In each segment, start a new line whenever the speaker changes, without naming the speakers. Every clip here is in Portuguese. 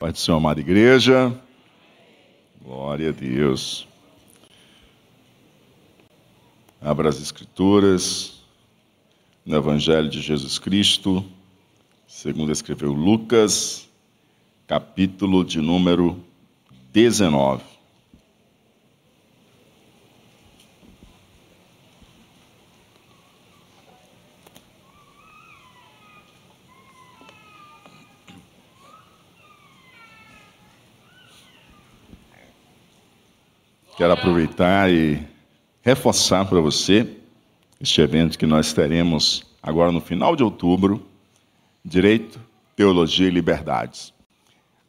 Pai do Senhor, amada igreja. Glória a Deus. Abra as Escrituras no Evangelho de Jesus Cristo, segundo escreveu Lucas, capítulo de número 19. Quero aproveitar e reforçar para você este evento que nós teremos agora no final de outubro, Direito, Teologia e Liberdades.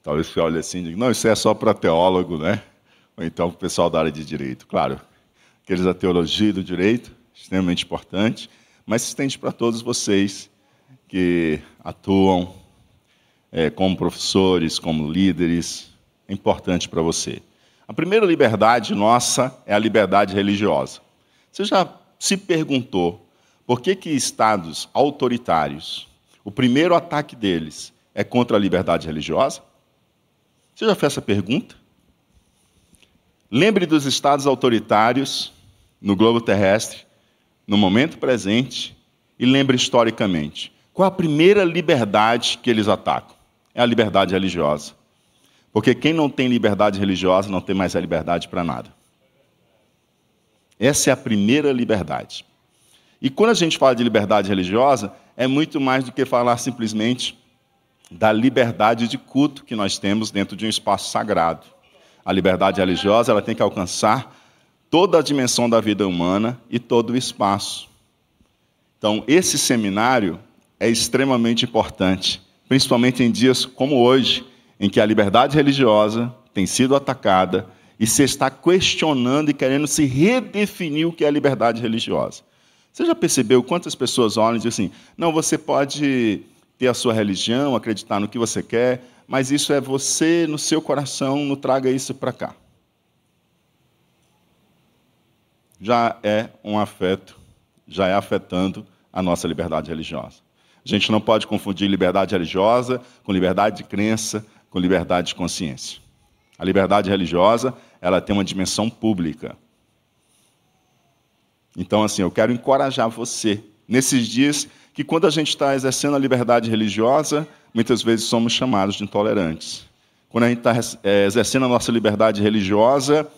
Talvez você olhe assim e diga, não, isso é só para teólogo, né? Ou então para o pessoal da área de Direito. Claro, aqueles da Teologia e do Direito, extremamente importante, mas se estende para todos vocês que atuam é, como professores, como líderes, é importante para você. A primeira liberdade nossa é a liberdade religiosa. Você já se perguntou por que, que estados autoritários, o primeiro ataque deles é contra a liberdade religiosa? Você já fez essa pergunta? Lembre dos estados autoritários no globo terrestre, no momento presente, e lembre historicamente. Qual a primeira liberdade que eles atacam? É a liberdade religiosa. Porque quem não tem liberdade religiosa não tem mais a liberdade para nada. Essa é a primeira liberdade. E quando a gente fala de liberdade religiosa, é muito mais do que falar simplesmente da liberdade de culto que nós temos dentro de um espaço sagrado. A liberdade religiosa ela tem que alcançar toda a dimensão da vida humana e todo o espaço. Então, esse seminário é extremamente importante, principalmente em dias como hoje, em que a liberdade religiosa tem sido atacada e se está questionando e querendo se redefinir o que é a liberdade religiosa. Você já percebeu quantas pessoas olham e dizem assim: não, você pode ter a sua religião, acreditar no que você quer, mas isso é você no seu coração, não traga isso para cá. Já é um afeto, já é afetando a nossa liberdade religiosa. A gente não pode confundir liberdade religiosa com liberdade de crença, com liberdade de consciência. A liberdade religiosa, ela tem uma dimensão pública. Então, assim, eu quero encorajar você nesses dias que quando a gente está exercendo a liberdade religiosa, muitas vezes somos chamados de intolerantes. Quando a gente está é, exercendo a nossa liberdade religiosa,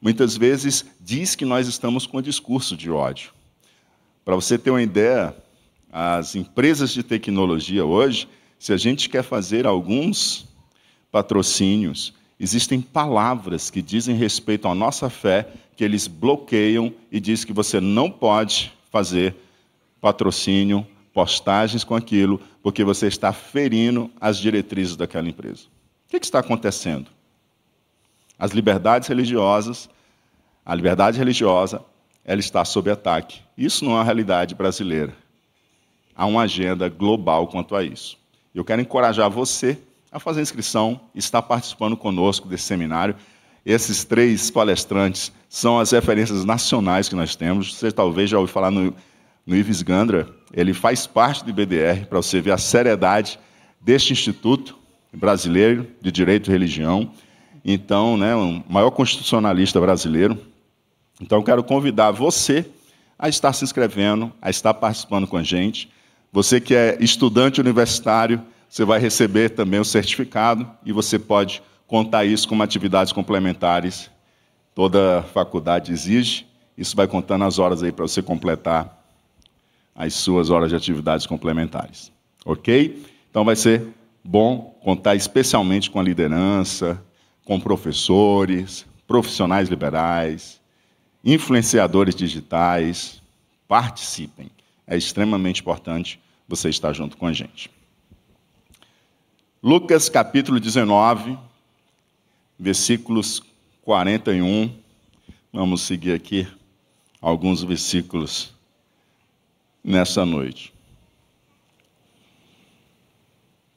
muitas vezes diz que nós estamos com um discurso de ódio. Para você ter uma ideia, as empresas de tecnologia hoje, se a gente quer fazer alguns patrocínios, existem palavras que dizem respeito à nossa fé que eles bloqueiam e diz que você não pode fazer patrocínio, postagens com aquilo, porque você está ferindo as diretrizes daquela empresa. O que, que está acontecendo? As liberdades religiosas, a liberdade religiosa, ela está sob ataque. Isso não é uma realidade brasileira. Há uma agenda global quanto a isso. Eu quero encorajar você a fazer inscrição, está participando conosco desse seminário. Esses três palestrantes são as referências nacionais que nós temos. Você talvez já ouviu falar no, no Ives Gandra, ele faz parte do IBDR, para você ver a seriedade deste Instituto Brasileiro de Direito e Religião. Então, né, o maior constitucionalista brasileiro. Então, quero convidar você a estar se inscrevendo, a estar participando com a gente. Você que é estudante universitário, você vai receber também o certificado e você pode contar isso como atividades complementares. Toda faculdade exige. Isso vai contando as horas aí para você completar as suas horas de atividades complementares. Ok? Então vai ser bom contar especialmente com a liderança, com professores, profissionais liberais, influenciadores digitais. Participem. É extremamente importante você estar junto com a gente. Lucas capítulo 19, versículos 41. Vamos seguir aqui alguns versículos nessa noite.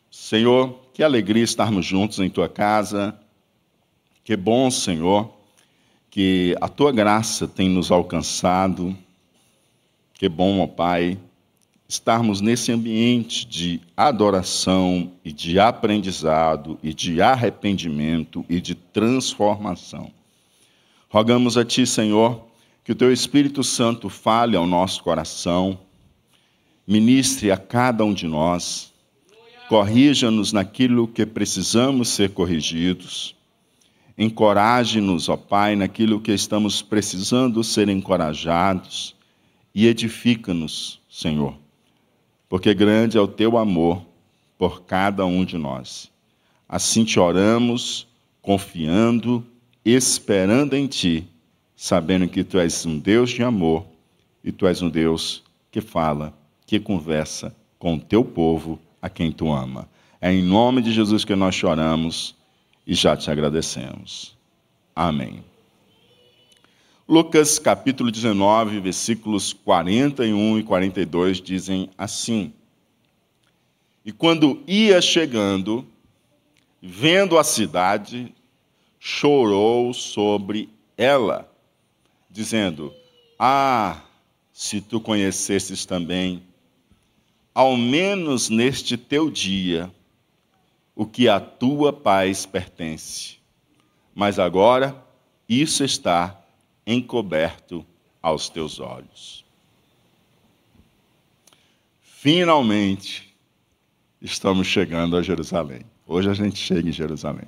Senhor, que alegria estarmos juntos em tua casa. Que bom, Senhor, que a tua graça tem nos alcançado. Que bom, ó Pai, estarmos nesse ambiente de adoração e de aprendizado e de arrependimento e de transformação. Rogamos a Ti, Senhor, que o Teu Espírito Santo fale ao nosso coração, ministre a cada um de nós, corrija-nos naquilo que precisamos ser corrigidos, encoraje-nos, ó Pai, naquilo que estamos precisando ser encorajados e edifica-nos, Senhor porque grande é o teu amor por cada um de nós. Assim te oramos, confiando, esperando em ti, sabendo que tu és um Deus de amor e tu és um Deus que fala, que conversa com o teu povo a quem tu ama. É em nome de Jesus que nós choramos e já te agradecemos. Amém. Lucas capítulo 19, versículos 41 e 42 dizem assim: E quando ia chegando, vendo a cidade, chorou sobre ela, dizendo: Ah, se tu conhecesses também, ao menos neste teu dia, o que a tua paz pertence. Mas agora isso está encoberto aos teus olhos. Finalmente, estamos chegando a Jerusalém. Hoje a gente chega em Jerusalém.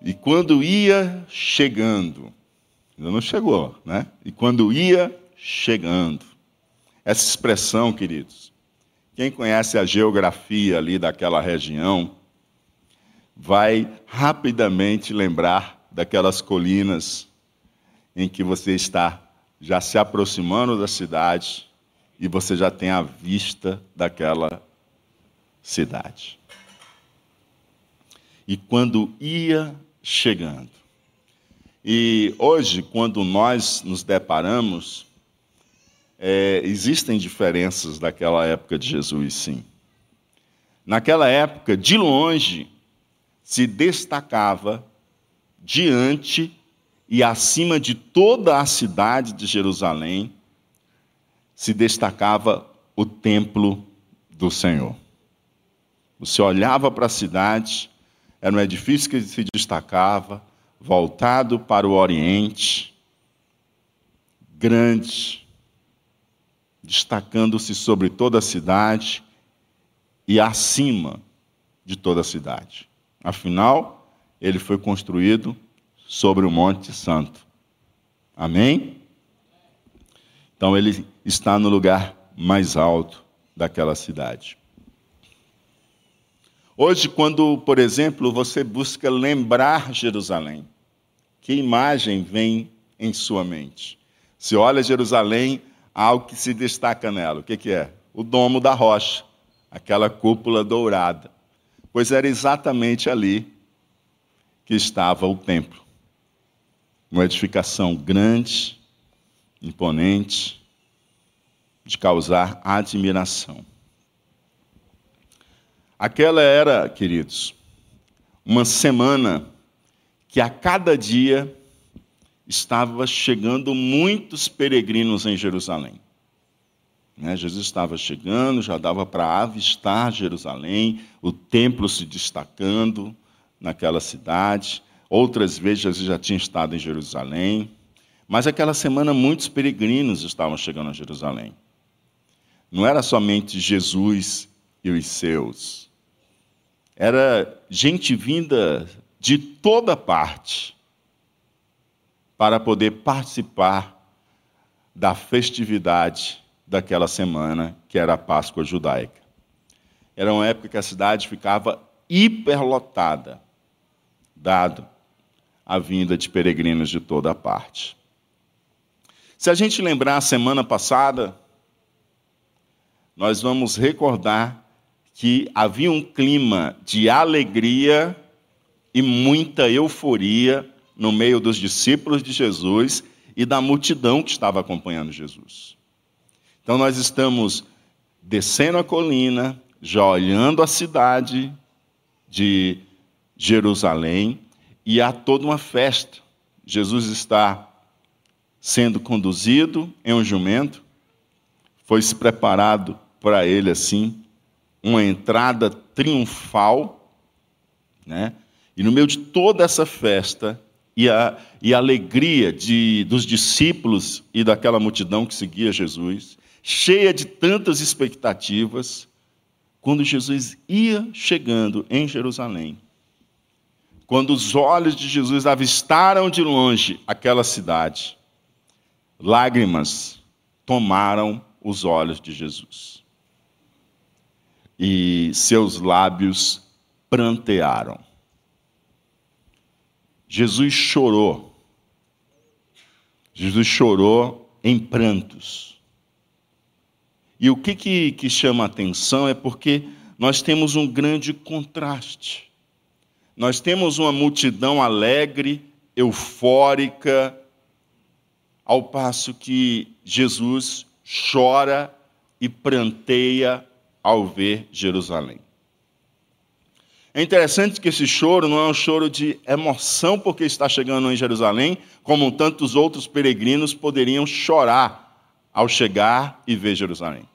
E quando ia chegando, ainda não chegou, né? E quando ia chegando, essa expressão, queridos, quem conhece a geografia ali daquela região, vai rapidamente lembrar daquelas colinas em que você está já se aproximando da cidade e você já tem a vista daquela cidade. E quando ia chegando. E hoje, quando nós nos deparamos, é, existem diferenças daquela época de Jesus, sim. Naquela época, de longe, se destacava diante e acima de toda a cidade de Jerusalém, se destacava o templo do Senhor. Você olhava para a cidade, era um edifício que se destacava, voltado para o Oriente, grande, destacando-se sobre toda a cidade e acima de toda a cidade. Afinal, ele foi construído sobre o Monte Santo. Amém? Então ele está no lugar mais alto daquela cidade. Hoje, quando, por exemplo, você busca lembrar Jerusalém, que imagem vem em sua mente? Se olha Jerusalém, há algo que se destaca nela. O que, que é? O domo da rocha, aquela cúpula dourada pois era exatamente ali que estava o templo. Uma edificação grande, imponente, de causar admiração. Aquela era, queridos, uma semana que a cada dia estava chegando muitos peregrinos em Jerusalém. Né? Jesus estava chegando, já dava para avistar Jerusalém, o templo se destacando naquela cidade. Outras vezes Jesus já tinha estado em Jerusalém. Mas aquela semana muitos peregrinos estavam chegando a Jerusalém. Não era somente Jesus e os seus. Era gente vinda de toda parte para poder participar da festividade daquela semana, que era a Páscoa judaica. Era uma época que a cidade ficava hiperlotada, dado a vinda de peregrinos de toda a parte. Se a gente lembrar a semana passada, nós vamos recordar que havia um clima de alegria e muita euforia no meio dos discípulos de Jesus e da multidão que estava acompanhando Jesus. Então nós estamos descendo a colina, já olhando a cidade de Jerusalém, e há toda uma festa. Jesus está sendo conduzido em um jumento, foi-se preparado para ele assim uma entrada triunfal, né? E no meio de toda essa festa e a, e a alegria de, dos discípulos e daquela multidão que seguia Jesus, cheia de tantas expectativas, quando Jesus ia chegando em Jerusalém, quando os olhos de Jesus avistaram de longe aquela cidade, lágrimas tomaram os olhos de Jesus. E seus lábios prantearam. Jesus chorou. Jesus chorou em prantos. E o que, que, que chama a atenção é porque nós temos um grande contraste. Nós temos uma multidão alegre, eufórica, ao passo que Jesus chora e pranteia ao ver Jerusalém. É interessante que esse choro não é um choro de emoção porque está chegando em Jerusalém, como tantos outros peregrinos poderiam chorar ao chegar e ver Jerusalém.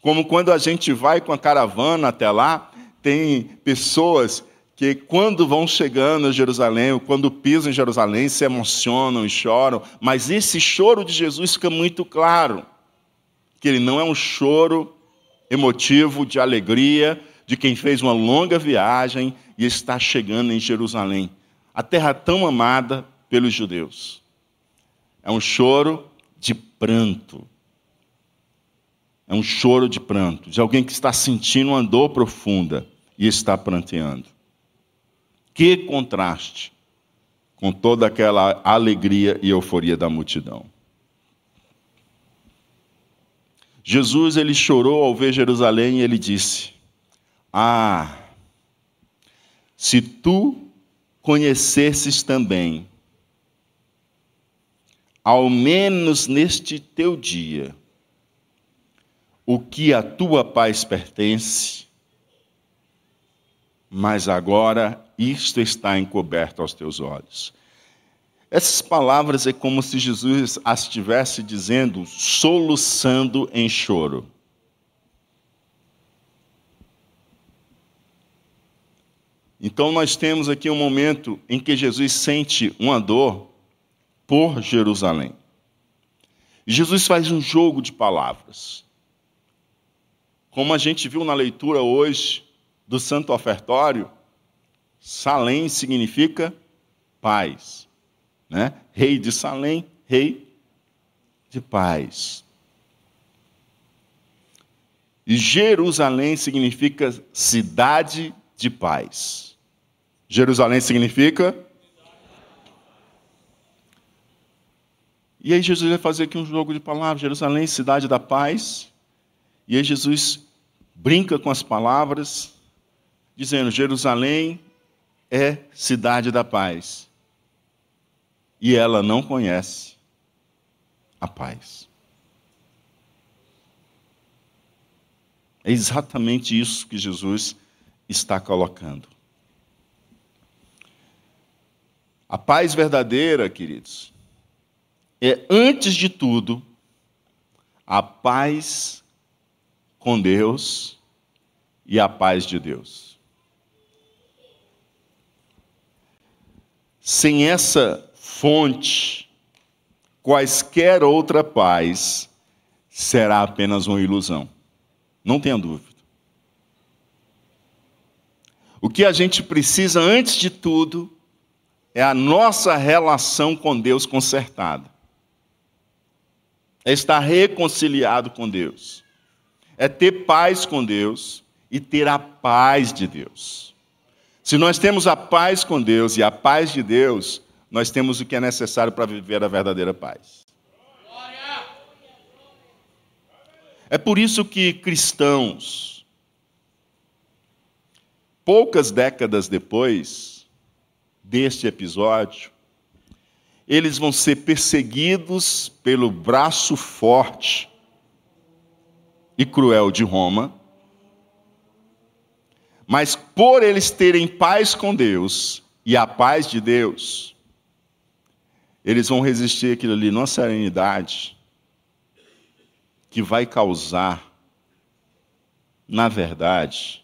Como quando a gente vai com a caravana até lá, tem pessoas que quando vão chegando a Jerusalém, ou quando pisam em Jerusalém, se emocionam e choram, mas esse choro de Jesus fica muito claro, que ele não é um choro emotivo de alegria de quem fez uma longa viagem e está chegando em Jerusalém, a terra tão amada pelos judeus. É um choro de pranto. É um choro de pranto, de alguém que está sentindo uma dor profunda e está pranteando. Que contraste com toda aquela alegria e euforia da multidão. Jesus ele chorou ao ver Jerusalém e ele disse: Ah, se tu conhecesses também, ao menos neste teu dia, o que a tua paz pertence, mas agora isto está encoberto aos teus olhos. Essas palavras é como se Jesus as estivesse dizendo, soluçando em choro. Então, nós temos aqui um momento em que Jesus sente uma dor por Jerusalém. Jesus faz um jogo de palavras. Como a gente viu na leitura hoje do Santo Ofertório, Salém significa paz. Né? Rei de Salém, rei de paz. E Jerusalém significa cidade de paz. Jerusalém significa. E aí Jesus vai fazer aqui um jogo de palavras. Jerusalém, cidade da paz. E aí Jesus brinca com as palavras, dizendo: Jerusalém é cidade da paz. E ela não conhece a paz. É exatamente isso que Jesus está colocando. A paz verdadeira, queridos, é, antes de tudo, a paz com Deus e a paz de Deus. Sem essa fonte, quaisquer outra paz será apenas uma ilusão. Não tenha dúvida. O que a gente precisa, antes de tudo, é a nossa relação com Deus consertada. É estar reconciliado com Deus. É ter paz com Deus e ter a paz de Deus. Se nós temos a paz com Deus e a paz de Deus, nós temos o que é necessário para viver a verdadeira paz. É por isso que cristãos, poucas décadas depois deste episódio, eles vão ser perseguidos pelo braço forte e cruel de Roma. Mas por eles terem paz com Deus e a paz de Deus, eles vão resistir aquilo ali numa serenidade que vai causar, na verdade,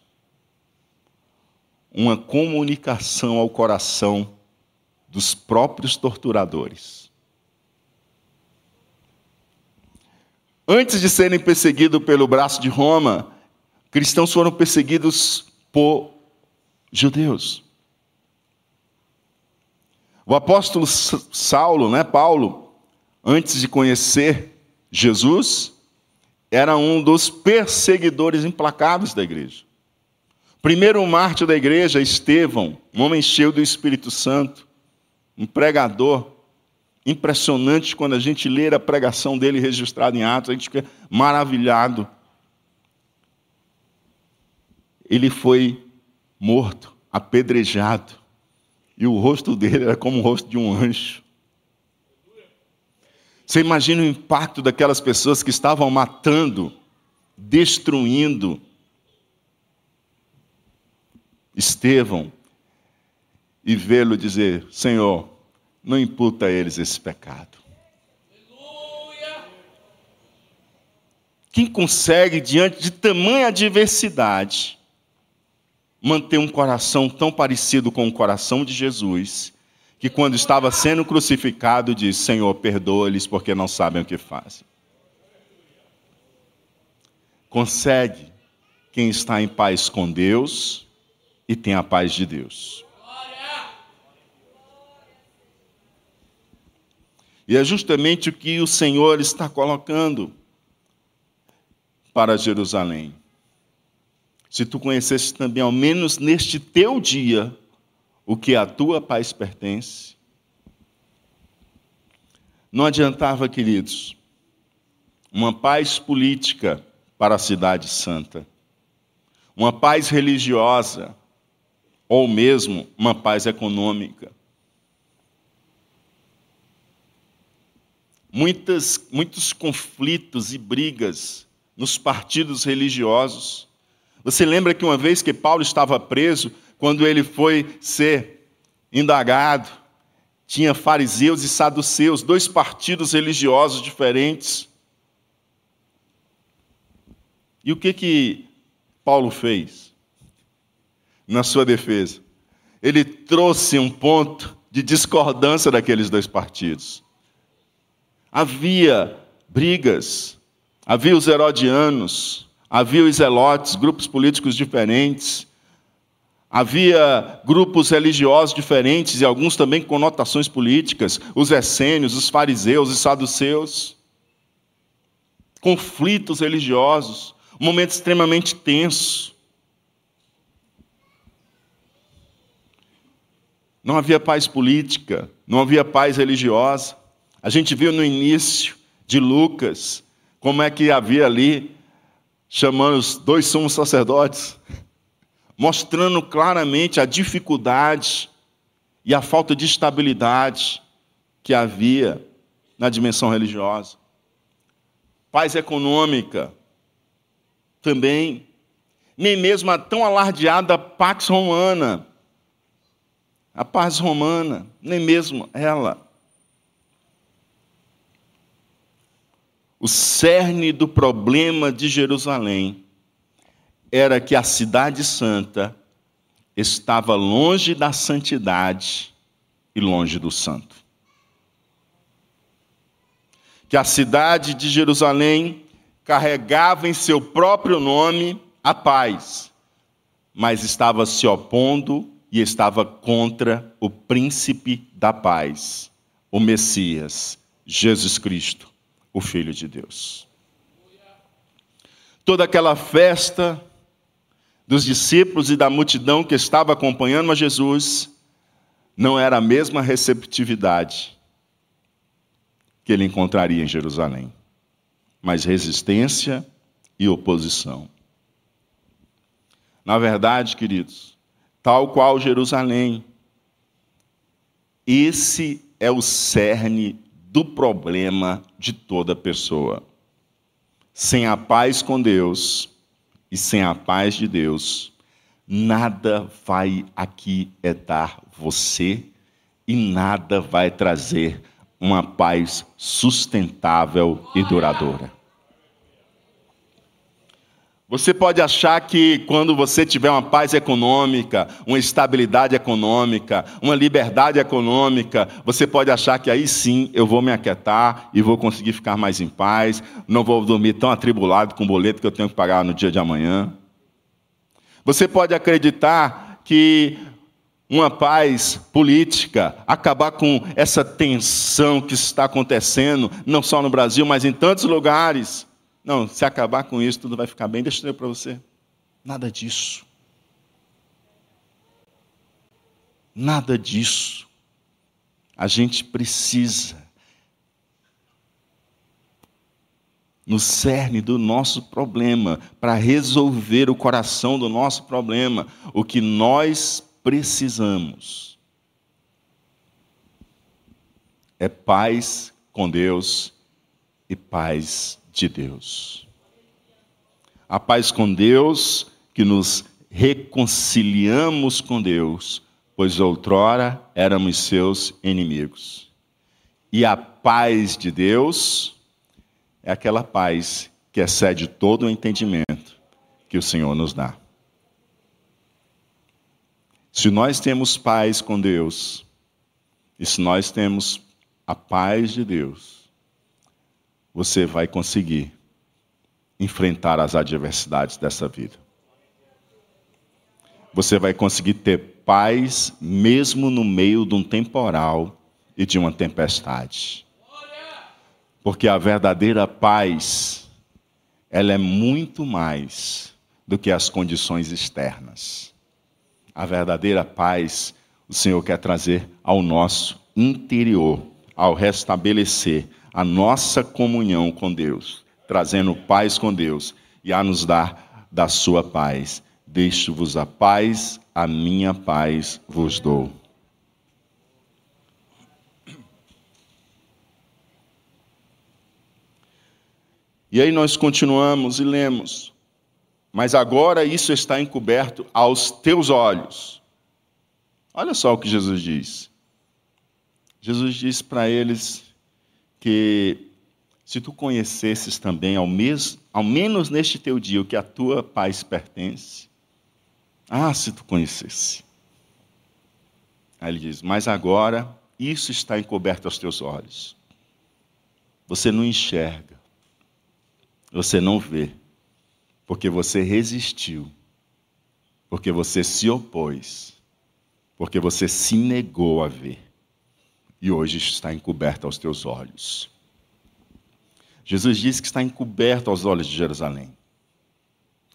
uma comunicação ao coração dos próprios torturadores. Antes de serem perseguidos pelo braço de Roma, cristãos foram perseguidos por judeus. O apóstolo Saulo, né, Paulo, antes de conhecer Jesus, era um dos perseguidores implacáveis da igreja. Primeiro mártir da igreja, Estevão, um homem cheio do Espírito Santo, um pregador impressionante quando a gente lê a pregação dele registrada em Atos, a gente fica maravilhado. Ele foi morto, apedrejado, e o rosto dele era como o rosto de um anjo. Você imagina o impacto daquelas pessoas que estavam matando, destruindo Estevão e vê-lo dizer: Senhor, não imputa a eles esse pecado. Quem consegue, diante de tamanha adversidade, manter um coração tão parecido com o coração de Jesus, que quando estava sendo crucificado disse: Senhor, perdoa-lhes porque não sabem o que fazem. Consegue quem está em paz com Deus e tem a paz de Deus. E é justamente o que o Senhor está colocando para Jerusalém. Se tu conhecesse também, ao menos neste teu dia, o que a tua paz pertence. Não adiantava, queridos, uma paz política para a cidade santa, uma paz religiosa, ou mesmo uma paz econômica. Muitas, muitos conflitos e brigas nos partidos religiosos. Você lembra que uma vez que Paulo estava preso, quando ele foi ser indagado, tinha fariseus e saduceus, dois partidos religiosos diferentes. E o que que Paulo fez na sua defesa? Ele trouxe um ponto de discordância daqueles dois partidos. Havia brigas, havia os herodianos, havia os zelotes, grupos políticos diferentes, Havia grupos religiosos diferentes e alguns também com conotações políticas, os essênios, os fariseus, os saduceus. Conflitos religiosos, um momento extremamente tenso. Não havia paz política, não havia paz religiosa. A gente viu no início de Lucas como é que havia ali, chamando os dois sumos sacerdotes, mostrando claramente a dificuldade e a falta de estabilidade que havia na dimensão religiosa. Paz econômica também, nem mesmo a tão alardeada Pax Romana, a paz romana, nem mesmo ela. O cerne do problema de Jerusalém era que a cidade santa estava longe da santidade e longe do santo. Que a cidade de Jerusalém carregava em seu próprio nome a paz, mas estava se opondo e estava contra o príncipe da paz, o Messias, Jesus Cristo, o Filho de Deus. Toda aquela festa dos discípulos e da multidão que estava acompanhando a Jesus não era a mesma receptividade que ele encontraria em Jerusalém, mas resistência e oposição. Na verdade, queridos, tal qual Jerusalém, esse é o cerne do problema de toda pessoa. Sem a paz com Deus, e sem a paz de Deus, nada vai aquietar você e nada vai trazer uma paz sustentável e duradoura. Você pode achar que quando você tiver uma paz econômica, uma estabilidade econômica, uma liberdade econômica, você pode achar que aí sim eu vou me aquietar e vou conseguir ficar mais em paz, não vou dormir tão atribulado com o boleto que eu tenho que pagar no dia de amanhã. Você pode acreditar que uma paz política, acabar com essa tensão que está acontecendo, não só no Brasil, mas em tantos lugares não, se acabar com isso, tudo vai ficar bem. Deixa eu dizer para você. Nada disso. Nada disso. A gente precisa, no cerne do nosso problema, para resolver o coração do nosso problema, o que nós precisamos é paz com Deus e paz de Deus. A paz com Deus, que nos reconciliamos com Deus, pois outrora éramos seus inimigos. E a paz de Deus é aquela paz que excede todo o entendimento que o Senhor nos dá. Se nós temos paz com Deus, e se nós temos a paz de Deus, você vai conseguir enfrentar as adversidades dessa vida. Você vai conseguir ter paz mesmo no meio de um temporal e de uma tempestade. Porque a verdadeira paz, ela é muito mais do que as condições externas. A verdadeira paz, o Senhor quer trazer ao nosso interior, ao restabelecer a nossa comunhão com Deus, trazendo paz com Deus e a nos dar da sua paz. Deixo-vos a paz, a minha paz vos dou. E aí nós continuamos e lemos. Mas agora isso está encoberto aos teus olhos. Olha só o que Jesus diz. Jesus diz para eles que se tu conhecesses também, ao, ao menos neste teu dia, o que a tua paz pertence, ah, se tu conhecesse. Aí ele diz: Mas agora isso está encoberto aos teus olhos. Você não enxerga, você não vê, porque você resistiu, porque você se opôs, porque você se negou a ver e hoje está encoberto aos teus olhos. Jesus disse que está encoberto aos olhos de Jerusalém.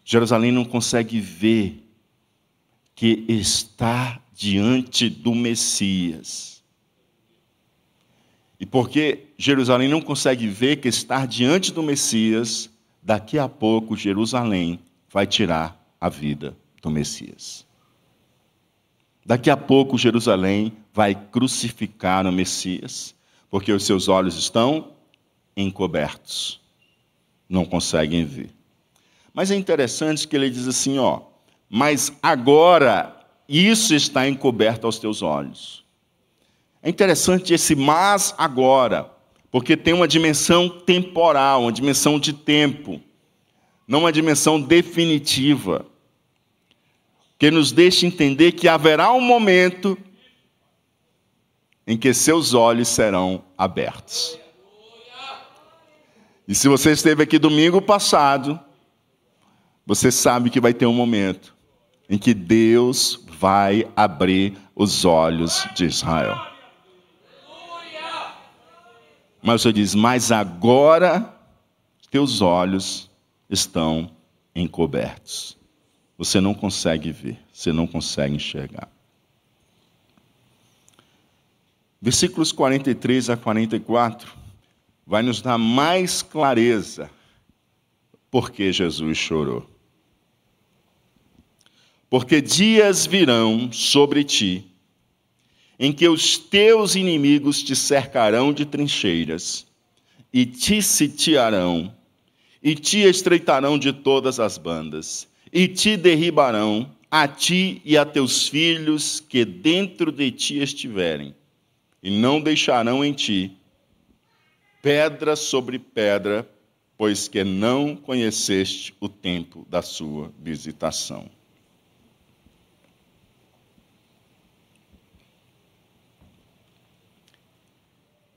Jerusalém não consegue ver que está diante do Messias. E porque Jerusalém não consegue ver que está diante do Messias, daqui a pouco Jerusalém vai tirar a vida do Messias. Daqui a pouco Jerusalém vai crucificar o Messias, porque os seus olhos estão encobertos, não conseguem ver. Mas é interessante que ele diz assim, ó, mas agora isso está encoberto aos teus olhos. É interessante esse mas agora, porque tem uma dimensão temporal, uma dimensão de tempo, não uma dimensão definitiva que nos deixa entender que haverá um momento em que seus olhos serão abertos. E se você esteve aqui domingo passado, você sabe que vai ter um momento em que Deus vai abrir os olhos de Israel. Mas você diz, mas agora teus olhos estão encobertos você não consegue ver, você não consegue enxergar. Versículos 43 a 44 vai nos dar mais clareza porque Jesus chorou. Porque dias virão sobre ti, em que os teus inimigos te cercarão de trincheiras, e te sitiarão, e te estreitarão de todas as bandas e te derribarão, a ti e a teus filhos que dentro de ti estiverem, e não deixarão em ti pedra sobre pedra, pois que não conheceste o tempo da sua visitação.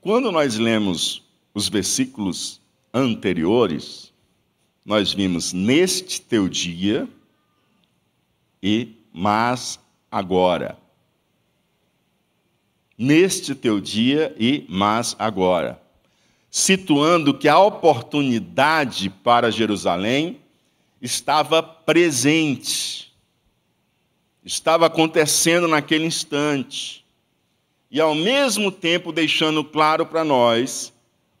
Quando nós lemos os versículos anteriores, nós vimos neste teu dia e mas agora. Neste teu dia e mas agora. Situando que a oportunidade para Jerusalém estava presente, estava acontecendo naquele instante e ao mesmo tempo deixando claro para nós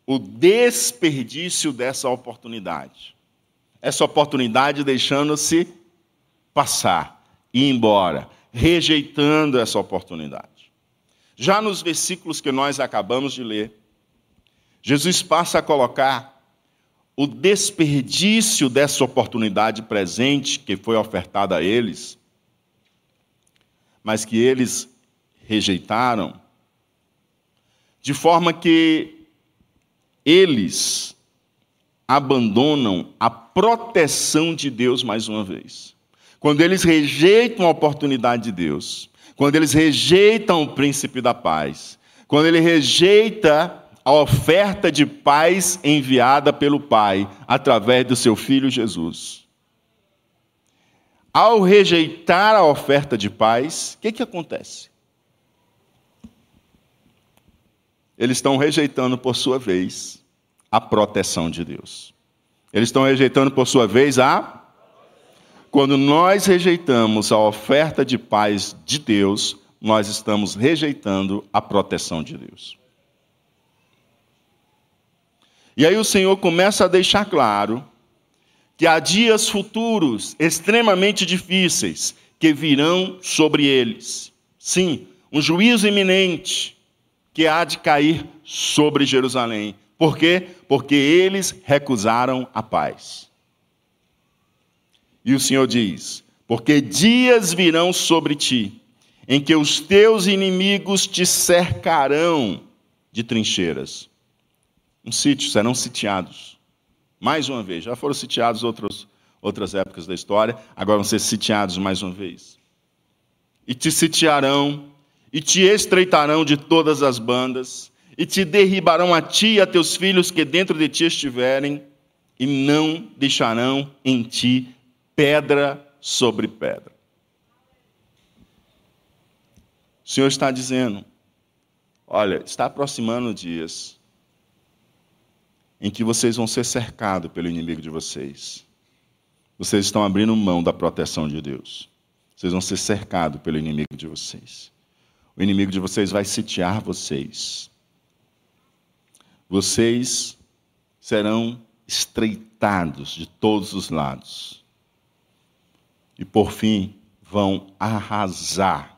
o desperdício dessa oportunidade. Essa oportunidade deixando-se passar, ir embora, rejeitando essa oportunidade. Já nos versículos que nós acabamos de ler, Jesus passa a colocar o desperdício dessa oportunidade presente que foi ofertada a eles, mas que eles rejeitaram, de forma que eles abandonam a proteção de Deus mais uma vez. Quando eles rejeitam a oportunidade de Deus, quando eles rejeitam o príncipe da paz, quando ele rejeita a oferta de paz enviada pelo Pai através do seu filho Jesus. Ao rejeitar a oferta de paz, o que, que acontece? eles estão rejeitando, por sua vez, a proteção de Deus. Eles estão rejeitando, por sua vez, a. Quando nós rejeitamos a oferta de paz de Deus, nós estamos rejeitando a proteção de Deus. E aí o Senhor começa a deixar claro que há dias futuros extremamente difíceis que virão sobre eles. Sim, um juízo iminente que há de cair sobre Jerusalém. Por quê? Porque eles recusaram a paz. E o Senhor diz: Porque dias virão sobre ti, em que os teus inimigos te cercarão de trincheiras. Um sítio, serão sitiados. Mais uma vez, já foram sitiados outros, outras épocas da história, agora vão ser sitiados mais uma vez. E te sitiarão e te estreitarão de todas as bandas, e te derribarão a ti e a teus filhos que dentro de ti estiverem, e não deixarão em ti pedra sobre pedra. O Senhor está dizendo: olha, está aproximando dias em que vocês vão ser cercados pelo inimigo de vocês. Vocês estão abrindo mão da proteção de Deus. Vocês vão ser cercados pelo inimigo de vocês. O inimigo de vocês vai sitiar vocês. Vocês serão estreitados de todos os lados. E por fim, vão arrasar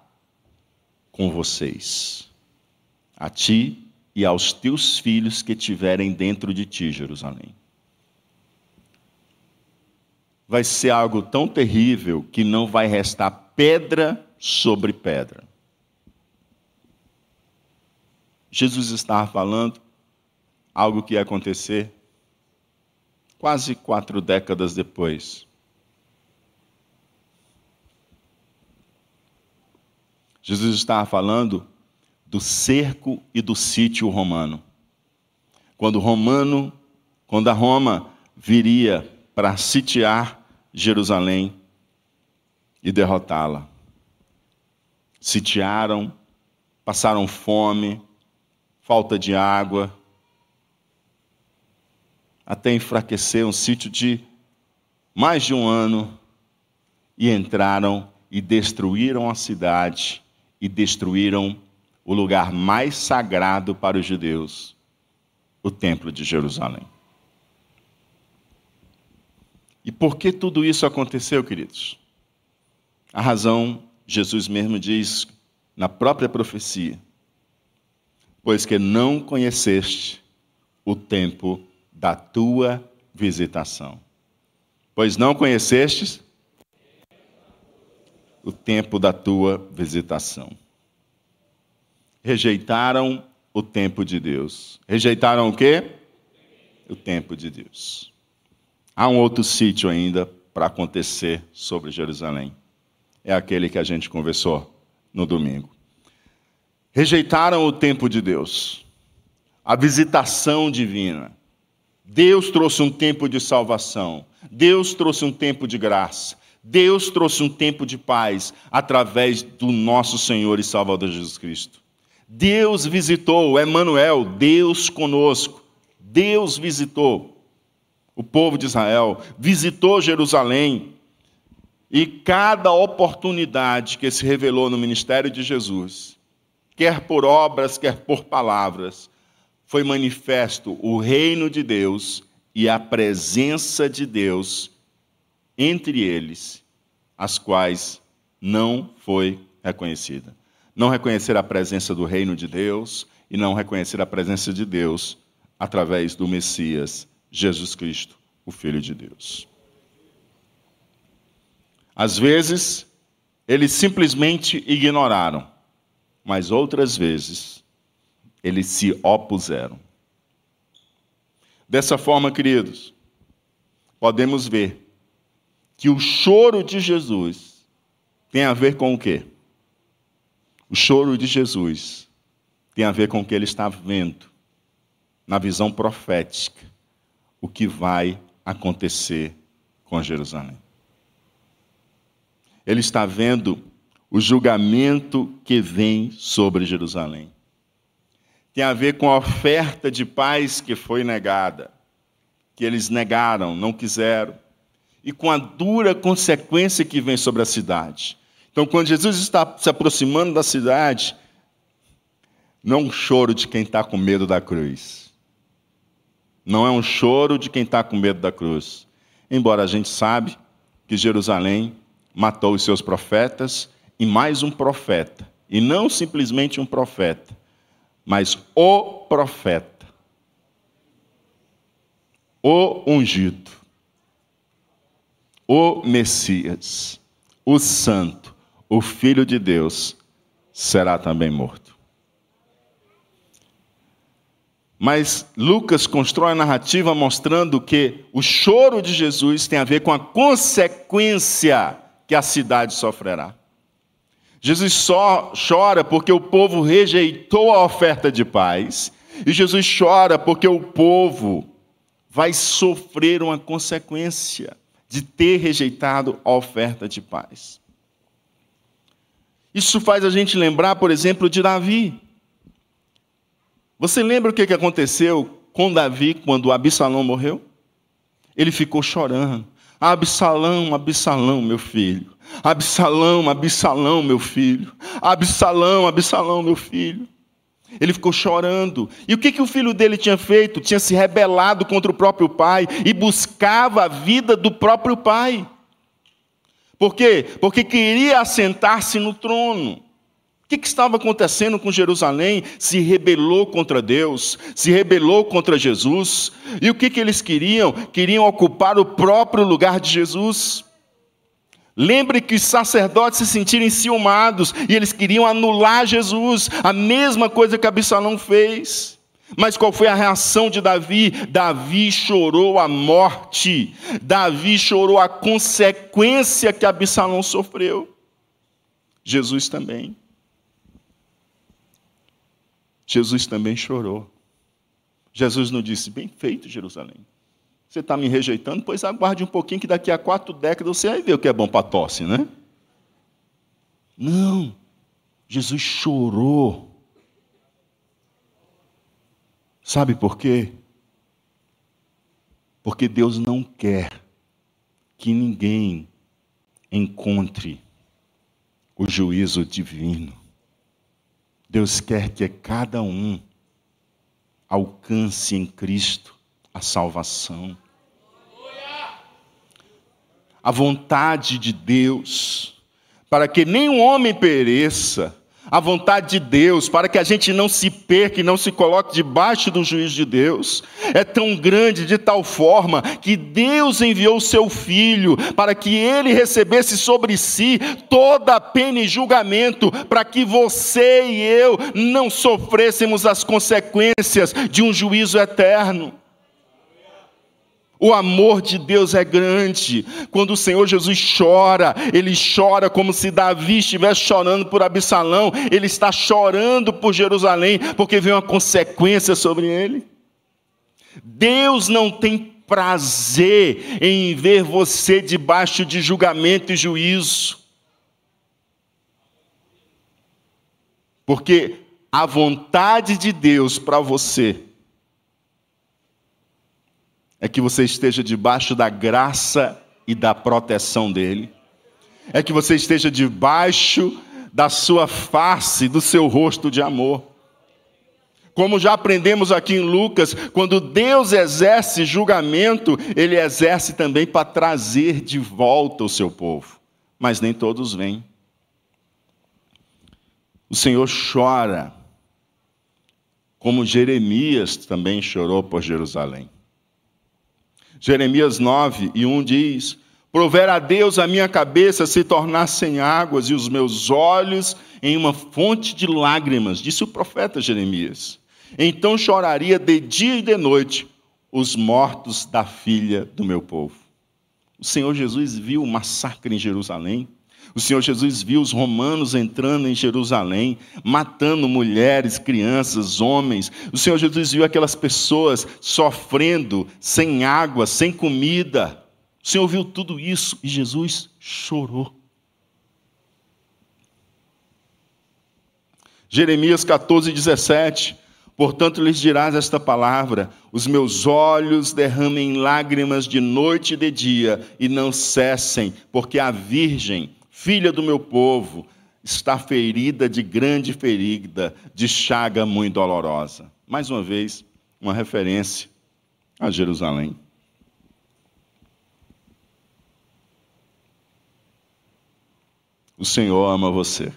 com vocês, a ti e aos teus filhos que tiverem dentro de ti, Jerusalém. Vai ser algo tão terrível que não vai restar pedra sobre pedra. Jesus estava falando algo que ia acontecer quase quatro décadas depois. Jesus estava falando do cerco e do sítio romano. Quando romano, quando a Roma viria para sitiar Jerusalém e derrotá-la. Sitiaram, passaram fome, falta de água, até enfraquecer um sítio de mais de um ano, e entraram e destruíram a cidade e destruíram o lugar mais sagrado para os judeus, o Templo de Jerusalém. E por que tudo isso aconteceu, queridos? A razão, Jesus mesmo diz na própria profecia, pois que não conheceste o tempo da tua visitação. Pois não conhecestes o tempo da tua visitação. Rejeitaram o tempo de Deus. Rejeitaram o quê? o tempo de Deus. Há um outro sítio ainda para acontecer sobre Jerusalém. É aquele que a gente conversou no domingo. Rejeitaram o tempo de Deus, a visitação divina. Deus trouxe um tempo de salvação. Deus trouxe um tempo de graça. Deus trouxe um tempo de paz através do nosso Senhor e Salvador Jesus Cristo. Deus visitou, Emmanuel, Deus conosco. Deus visitou o povo de Israel, visitou Jerusalém. E cada oportunidade que se revelou no ministério de Jesus, quer por obras, quer por palavras, foi manifesto o reino de Deus e a presença de Deus entre eles, as quais não foi reconhecida. Não reconhecer a presença do reino de Deus e não reconhecer a presença de Deus através do Messias, Jesus Cristo, o Filho de Deus. Às vezes, eles simplesmente ignoraram, mas outras vezes eles se opuseram. Dessa forma, queridos, podemos ver que o choro de Jesus tem a ver com o quê? O choro de Jesus tem a ver com o que ele está vendo na visão profética, o que vai acontecer com Jerusalém. Ele está vendo o julgamento que vem sobre Jerusalém tem a ver com a oferta de paz que foi negada, que eles negaram, não quiseram, e com a dura consequência que vem sobre a cidade. Então, quando Jesus está se aproximando da cidade, não é um choro de quem está com medo da cruz. Não é um choro de quem está com medo da cruz. Embora a gente sabe que Jerusalém matou os seus profetas e mais um profeta. E não simplesmente um profeta, mas o profeta, o ungido, o Messias, o Santo, o Filho de Deus, será também morto. Mas Lucas constrói a narrativa mostrando que o choro de Jesus tem a ver com a consequência que a cidade sofrerá. Jesus só chora porque o povo rejeitou a oferta de paz, e Jesus chora porque o povo vai sofrer uma consequência de ter rejeitado a oferta de paz. Isso faz a gente lembrar, por exemplo, de Davi. Você lembra o que aconteceu com Davi quando Absalão morreu? Ele ficou chorando. Absalão, Absalão, meu filho. Absalão, Absalão, meu filho. Absalão, Absalão, meu filho. Ele ficou chorando. E o que, que o filho dele tinha feito? Tinha se rebelado contra o próprio pai e buscava a vida do próprio pai. Por quê? Porque queria assentar-se no trono. O que, que, estava acontecendo com Jerusalém? Se rebelou contra Deus, se rebelou contra Jesus. E o que, que eles queriam? Queriam ocupar o próprio lugar de Jesus. Lembre que os sacerdotes se sentiram enciumados e eles queriam anular Jesus, a mesma coisa que Absalão fez. Mas qual foi a reação de Davi? Davi chorou a morte, Davi chorou a consequência que Absalão sofreu. Jesus também. Jesus também chorou. Jesus não disse: Bem feito, Jerusalém. Você está me rejeitando? Pois aguarde um pouquinho, que daqui a quatro décadas você vai ver o que é bom para tosse, né? Não. Jesus chorou. Sabe por quê? Porque Deus não quer que ninguém encontre o juízo divino. Deus quer que cada um alcance em Cristo a salvação. A vontade de Deus, para que nenhum homem pereça, a vontade de Deus, para que a gente não se perca e não se coloque debaixo do juízo de Deus, é tão grande de tal forma que Deus enviou o seu Filho para que ele recebesse sobre si toda a pena e julgamento, para que você e eu não sofrêssemos as consequências de um juízo eterno. O amor de Deus é grande. Quando o Senhor Jesus chora, ele chora como se Davi estivesse chorando por Absalão, ele está chorando por Jerusalém, porque vem uma consequência sobre ele. Deus não tem prazer em ver você debaixo de julgamento e juízo. Porque a vontade de Deus para você é que você esteja debaixo da graça e da proteção dele, é que você esteja debaixo da sua face, do seu rosto de amor. Como já aprendemos aqui em Lucas, quando Deus exerce julgamento, ele exerce também para trazer de volta o seu povo. Mas nem todos vêm. O Senhor chora, como Jeremias também chorou por Jerusalém. Jeremias 9 e 1 diz: Prover a Deus a minha cabeça se tornassem águas e os meus olhos em uma fonte de lágrimas, disse o profeta Jeremias. Então choraria de dia e de noite os mortos da filha do meu povo. O Senhor Jesus viu o massacre em Jerusalém, o Senhor Jesus viu os romanos entrando em Jerusalém, matando mulheres, crianças, homens. O Senhor Jesus viu aquelas pessoas sofrendo, sem água, sem comida. O Senhor viu tudo isso e Jesus chorou. Jeremias 14, 17. Portanto, lhes dirás esta palavra: os meus olhos derramem lágrimas de noite e de dia, e não cessem, porque a virgem filha do meu povo, está ferida de grande ferida, de chaga muito dolorosa. Mais uma vez, uma referência a Jerusalém. O Senhor ama você.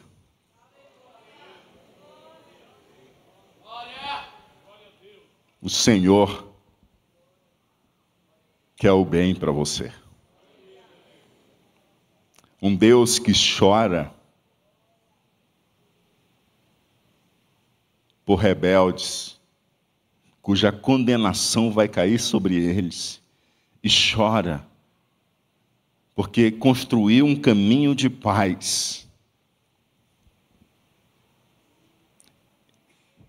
O Senhor quer o bem para você um Deus que chora por rebeldes, cuja condenação vai cair sobre eles, e chora, porque construiu um caminho de paz.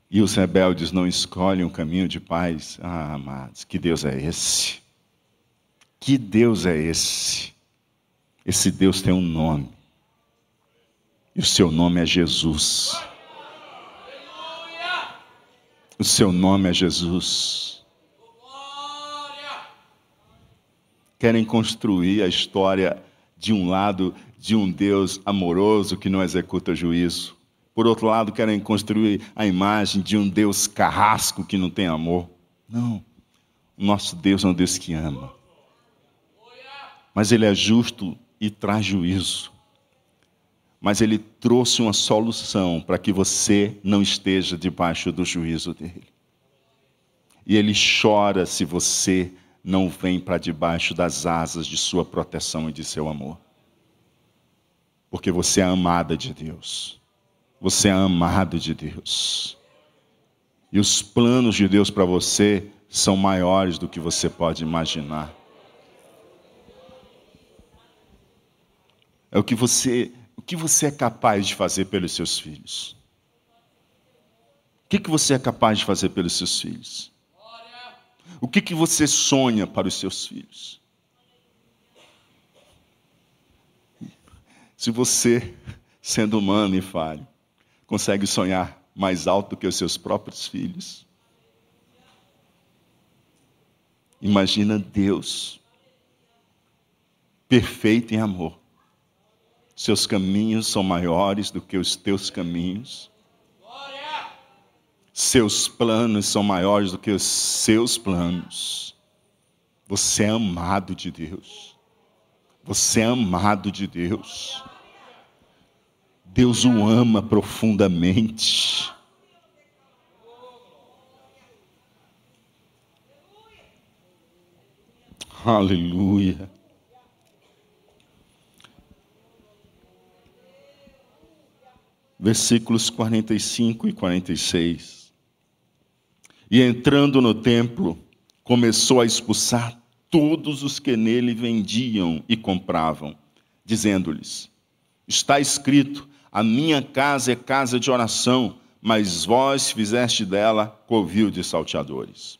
E os rebeldes não escolhem um caminho de paz. Ah, amados, que Deus é esse? Que Deus é esse? Esse Deus tem um nome. E o seu nome é Jesus. O seu nome é Jesus. Querem construir a história de um lado de um Deus amoroso que não executa juízo. Por outro lado, querem construir a imagem de um Deus carrasco que não tem amor. Não. O nosso Deus é um Deus que ama. Mas Ele é justo e traz juízo. Mas ele trouxe uma solução para que você não esteja debaixo do juízo dele. E ele chora se você não vem para debaixo das asas de sua proteção e de seu amor. Porque você é amada de Deus. Você é amado de Deus. E os planos de Deus para você são maiores do que você pode imaginar. É o que você, o que você é capaz de fazer pelos seus filhos. O que, que você é capaz de fazer pelos seus filhos? O que, que você sonha para os seus filhos? Se você, sendo humano e falho, consegue sonhar mais alto que os seus próprios filhos, imagina Deus, perfeito em amor, seus caminhos são maiores do que os teus caminhos. Seus planos são maiores do que os seus planos. Você é amado de Deus. Você é amado de Deus. Deus o ama profundamente. Aleluia. Versículos 45 e 46. E entrando no templo, começou a expulsar todos os que nele vendiam e compravam, dizendo-lhes: Está escrito: A minha casa é casa de oração, mas vós fizeste dela covil de salteadores.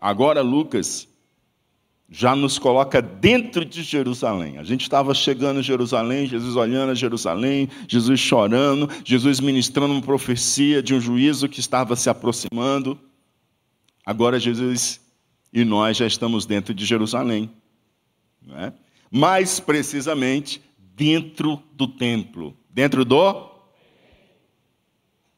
Agora Lucas já nos coloca dentro de Jerusalém. A gente estava chegando em Jerusalém, Jesus olhando a Jerusalém, Jesus chorando, Jesus ministrando uma profecia de um juízo que estava se aproximando. Agora Jesus e nós já estamos dentro de Jerusalém. É? Mais precisamente, dentro do templo. Dentro do.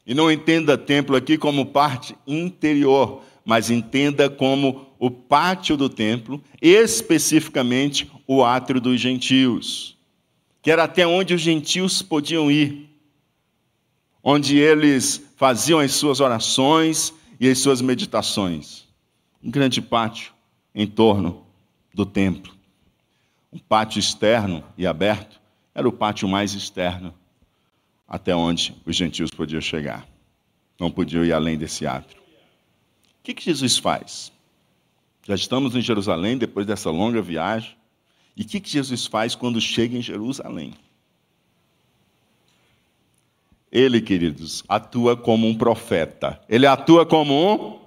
E não entenda templo aqui como parte interior, mas entenda como o pátio do templo, especificamente o átrio dos gentios, que era até onde os gentios podiam ir, onde eles faziam as suas orações e as suas meditações. Um grande pátio em torno do templo. Um pátio externo e aberto era o pátio mais externo, até onde os gentios podiam chegar. Não podiam ir além desse átrio. O que, que Jesus faz? Já estamos em Jerusalém depois dessa longa viagem. E o que, que Jesus faz quando chega em Jerusalém? Ele, queridos, atua como um profeta. Ele atua como um.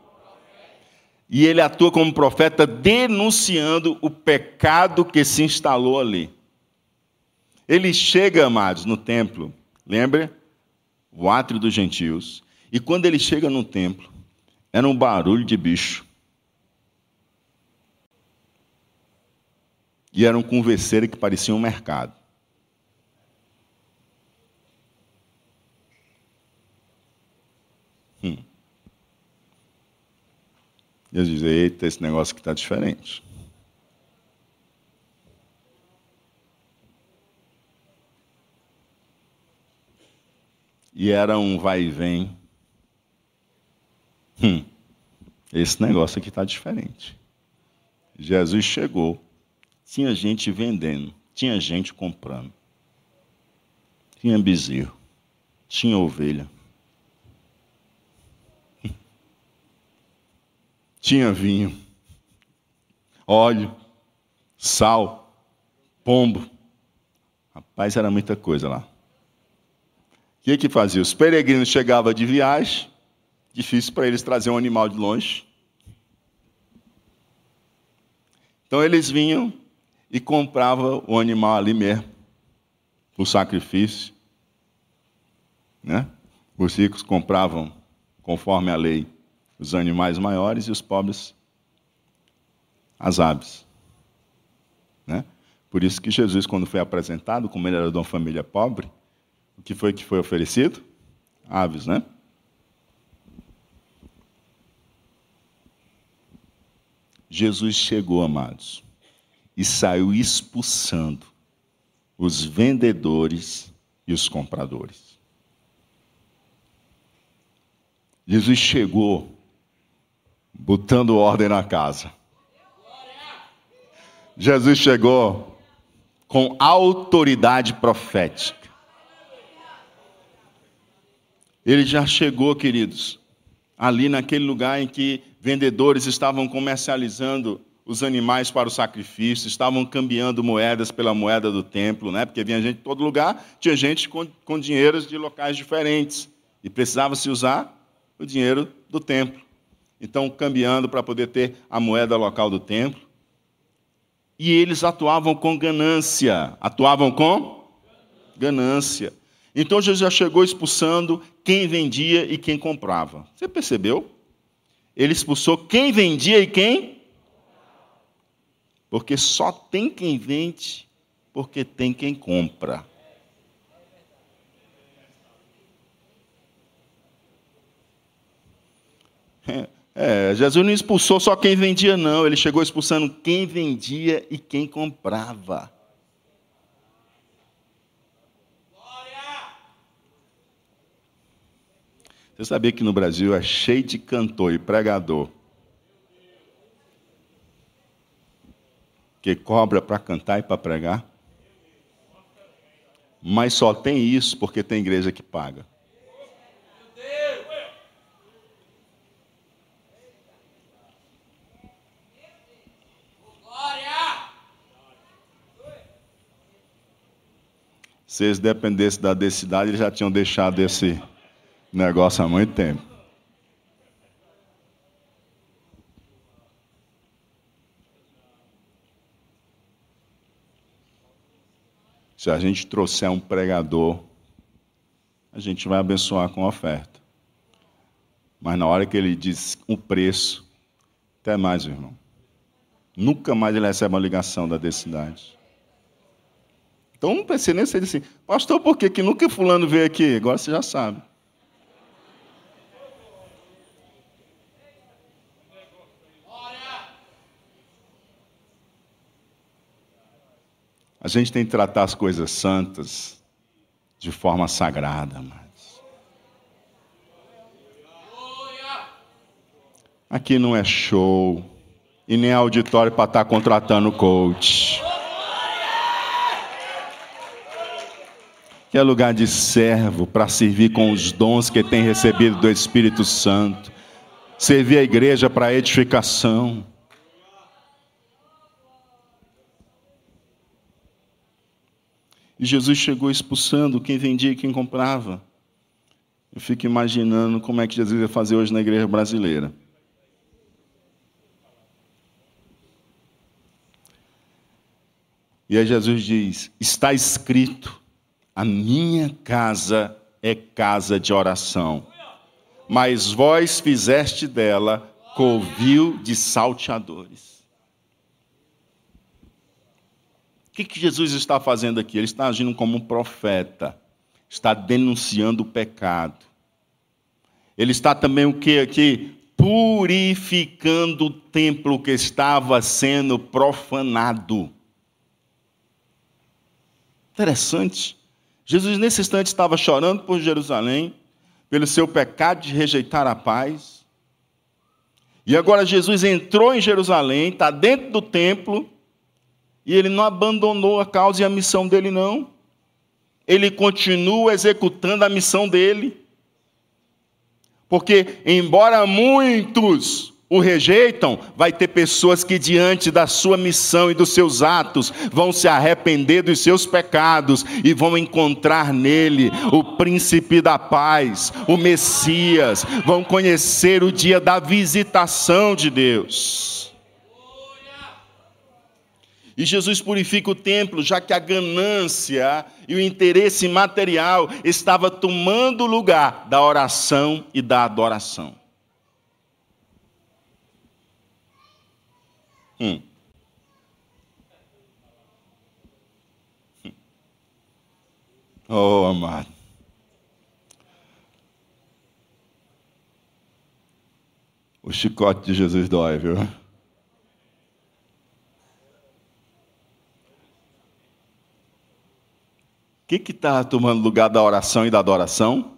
E ele atua como profeta denunciando o pecado que se instalou ali. Ele chega, amados, no templo, lembra? O átrio dos gentios. E quando ele chega no templo, era um barulho de bicho. E era um converseiro que parecia um mercado. Hum. E eu dizia, eita, esse negócio que está diferente. E era um vai e vem Hum, esse negócio aqui está diferente. Jesus chegou, tinha gente vendendo, tinha gente comprando, tinha bezerro, tinha ovelha, tinha vinho, óleo, sal, pombo. Rapaz, era muita coisa lá. O que que fazia? Os peregrinos chegavam de viagem, difícil para eles trazer um animal de longe. Então eles vinham e compravam o animal ali mesmo, o sacrifício. Né? Os ricos compravam, conforme a lei, os animais maiores e os pobres as aves. Né? Por isso que Jesus, quando foi apresentado, como ele era de uma família pobre, o que foi que foi oferecido? Aves, né? Jesus chegou, amados, e saiu expulsando os vendedores e os compradores. Jesus chegou botando ordem na casa. Jesus chegou com autoridade profética. Ele já chegou, queridos, ali naquele lugar em que vendedores estavam comercializando os animais para o sacrifício, estavam cambiando moedas pela moeda do templo, né? porque vinha gente de todo lugar, tinha gente com, com dinheiros de locais diferentes, e precisava se usar o dinheiro do templo. Então, cambiando para poder ter a moeda local do templo. E eles atuavam com ganância. Atuavam com ganância. Então Jesus já chegou expulsando quem vendia e quem comprava. Você percebeu? Ele expulsou quem vendia e quem? Porque só tem quem vende, porque tem quem compra. É, é, Jesus não expulsou só quem vendia, não. Ele chegou expulsando quem vendia e quem comprava. Você sabia que no Brasil é cheio de cantor e pregador que cobra para cantar e para pregar. Mas só tem isso porque tem igreja que paga. Se eles dependessem da densidade, eles já tinham deixado esse negócio há muito tempo. Se a gente trouxer um pregador, a gente vai abençoar com oferta. Mas na hora que ele diz o preço, até mais, irmão. Nunca mais ele recebe uma ligação da densidade. Então não pensei nem se ele assim, pastor, por que, que nunca fulano veio aqui? Agora você já sabe. A gente tem que tratar as coisas santas de forma sagrada, amados. Aqui não é show e nem auditório para estar tá contratando coach. que é lugar de servo para servir com os dons que tem recebido do Espírito Santo, servir a igreja para edificação. E Jesus chegou expulsando quem vendia e quem comprava. Eu fico imaginando como é que Jesus ia fazer hoje na igreja brasileira. E aí Jesus diz: está escrito a minha casa é casa de oração, mas vós fizeste dela covil de salteadores. O que, que Jesus está fazendo aqui? Ele está agindo como um profeta, está denunciando o pecado. Ele está também o que aqui? Purificando o templo que estava sendo profanado. Interessante. Jesus, nesse instante, estava chorando por Jerusalém, pelo seu pecado de rejeitar a paz. E agora Jesus entrou em Jerusalém, está dentro do templo, e ele não abandonou a causa e a missão dele, não. Ele continua executando a missão dele. Porque, embora muitos o rejeitam, vai ter pessoas que, diante da sua missão e dos seus atos, vão se arrepender dos seus pecados e vão encontrar nele o príncipe da paz, o Messias, vão conhecer o dia da visitação de Deus. E Jesus purifica o templo, já que a ganância e o interesse material estava tomando lugar da oração e da adoração. Hum. Oh, amado. O chicote de Jesus dói, viu? O que estava tomando lugar da oração e da adoração?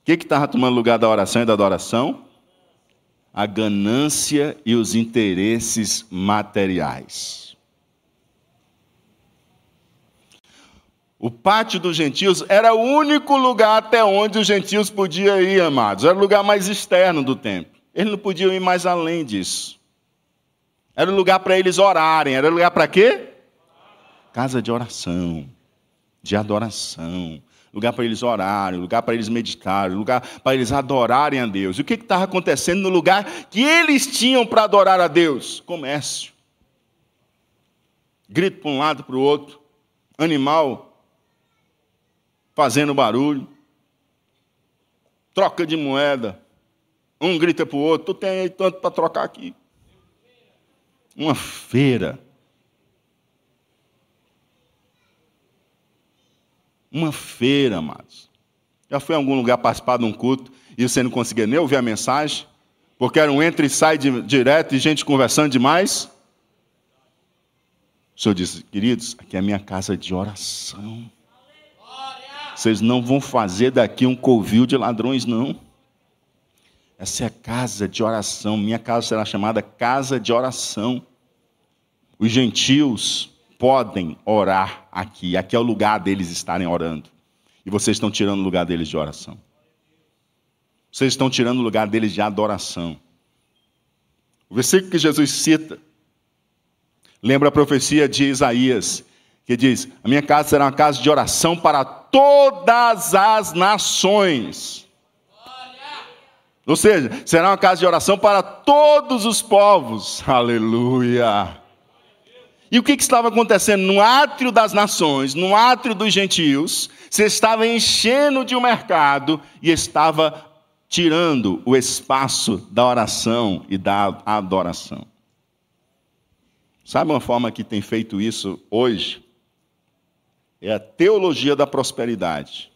O que estava tomando lugar da oração e da adoração? a ganância e os interesses materiais. O pátio dos gentios era o único lugar até onde os gentios podiam ir, amados. Era o lugar mais externo do templo. Eles não podiam ir mais além disso. Era o lugar para eles orarem. Era o lugar para quê? Casa de oração, de adoração, lugar para eles orarem, lugar para eles meditarem, lugar para eles adorarem a Deus. E o que estava acontecendo no lugar que eles tinham para adorar a Deus? Comércio. Grito para um lado, para o outro, animal fazendo barulho, troca de moeda, um grita para o outro, tu tem aí tanto para trocar aqui. Uma feira Uma feira, amados. Já foi em algum lugar participar de um culto e você não conseguia nem ouvir a mensagem? Porque era um entra e sai de, direto e gente conversando demais? O Senhor disse, queridos, aqui é a minha casa de oração. Vocês não vão fazer daqui um covil de ladrões, não. Essa é a casa de oração. Minha casa será chamada casa de oração. Os gentios podem orar aqui. Aqui é o lugar deles estarem orando. E vocês estão tirando o lugar deles de oração. Vocês estão tirando o lugar deles de adoração. O versículo que Jesus cita lembra a profecia de Isaías, que diz: A minha casa será uma casa de oração para todas as nações. Ou seja, será uma casa de oração para todos os povos. Aleluia. E o que, que, estava acontecendo? No átrio das nações, no átrio dos gentios, você estava enchendo de um mercado e estava tirando o espaço da oração e da adoração. Sabe uma forma que tem feito isso hoje? É a teologia da prosperidade.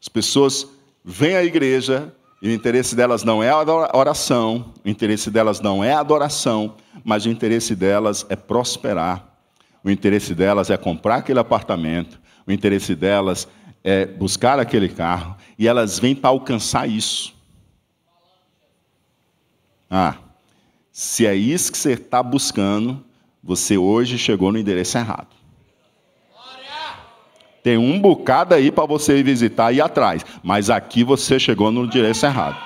As pessoas vêm à igreja e o interesse delas não é a oração, o interesse delas não é a adoração, mas o interesse delas é prosperar. O interesse delas é comprar aquele apartamento, o interesse delas é buscar aquele carro, e elas vêm para alcançar isso. Ah, se é isso que você está buscando, você hoje chegou no endereço errado. Tem um bocado aí para você ir visitar e ir atrás. Mas aqui você chegou no endereço errado.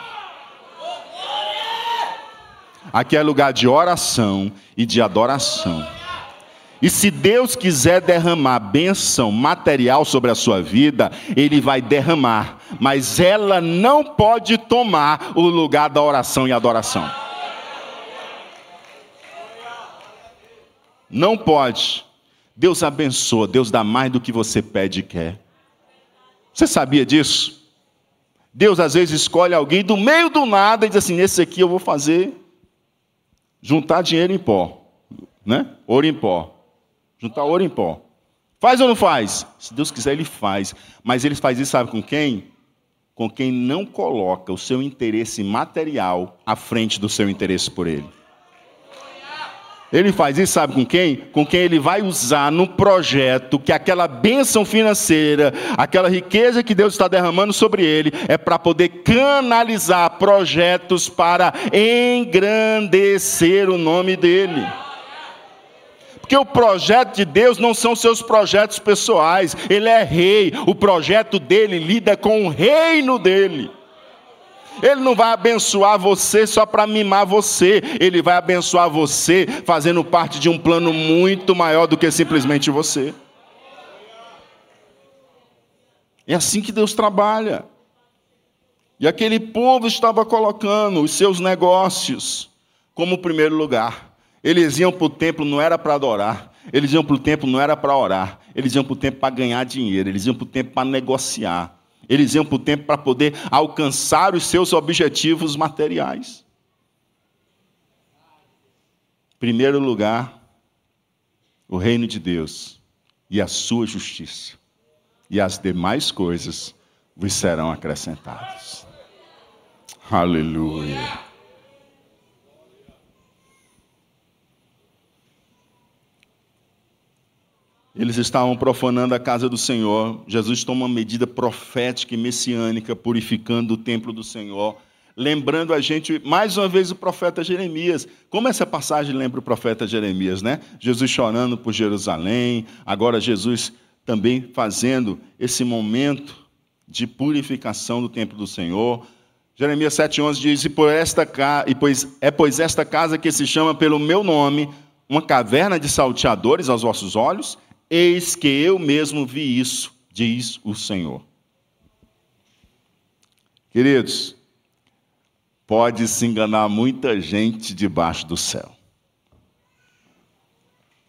Aqui é lugar de oração e de adoração. E se Deus quiser derramar bênção material sobre a sua vida, Ele vai derramar, mas ela não pode tomar o lugar da oração e adoração. Não pode. Deus abençoa, Deus dá mais do que você pede e quer. Você sabia disso? Deus às vezes escolhe alguém do meio do nada e diz assim: nesse aqui eu vou fazer juntar dinheiro em pó, né? Ouro em pó. Juntar ouro em pó. Faz ou não faz? Se Deus quiser, ele faz. Mas ele faz isso, sabe com quem? Com quem não coloca o seu interesse material à frente do seu interesse por ele. Ele faz isso, sabe com quem? Com quem ele vai usar no projeto que aquela bênção financeira, aquela riqueza que Deus está derramando sobre ele, é para poder canalizar projetos para engrandecer o nome dele. Porque o projeto de Deus não são seus projetos pessoais, ele é rei, o projeto dele lida com o reino dele. Ele não vai abençoar você só para mimar você. Ele vai abençoar você fazendo parte de um plano muito maior do que simplesmente você. É assim que Deus trabalha. E aquele povo estava colocando os seus negócios como primeiro lugar. Eles iam para o templo não era para adorar, eles iam para o templo não era para orar, eles iam para o templo para ganhar dinheiro, eles iam para o templo para negociar. Eles iam para o templo para poder alcançar os seus objetivos materiais. Primeiro lugar, o reino de Deus e a sua justiça. E as demais coisas vos serão acrescentadas. Aleluia. Eles estavam profanando a casa do Senhor. Jesus toma uma medida profética e messiânica, purificando o templo do Senhor, lembrando a gente, mais uma vez, o profeta Jeremias. Como essa passagem lembra o profeta Jeremias, né? Jesus chorando por Jerusalém, agora Jesus também fazendo esse momento de purificação do templo do Senhor. Jeremias 7,11 diz: e, por esta, e pois, é pois esta casa que se chama pelo meu nome, uma caverna de salteadores aos vossos olhos, Eis que eu mesmo vi isso, diz o Senhor. Queridos, pode se enganar muita gente debaixo do céu.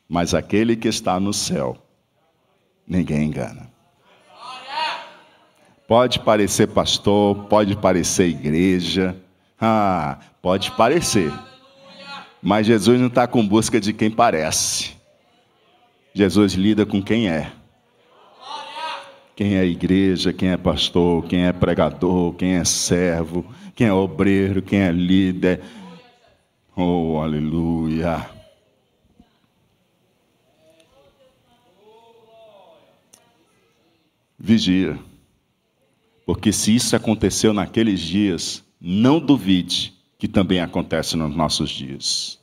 Mas aquele que está no céu, ninguém engana. Pode parecer pastor, pode parecer igreja, ah, pode parecer. Mas Jesus não está com busca de quem parece. Jesus lida com quem é. Quem é igreja, quem é pastor, quem é pregador, quem é servo, quem é obreiro, quem é líder. Oh, aleluia. Vigia. Porque se isso aconteceu naqueles dias, não duvide que também acontece nos nossos dias.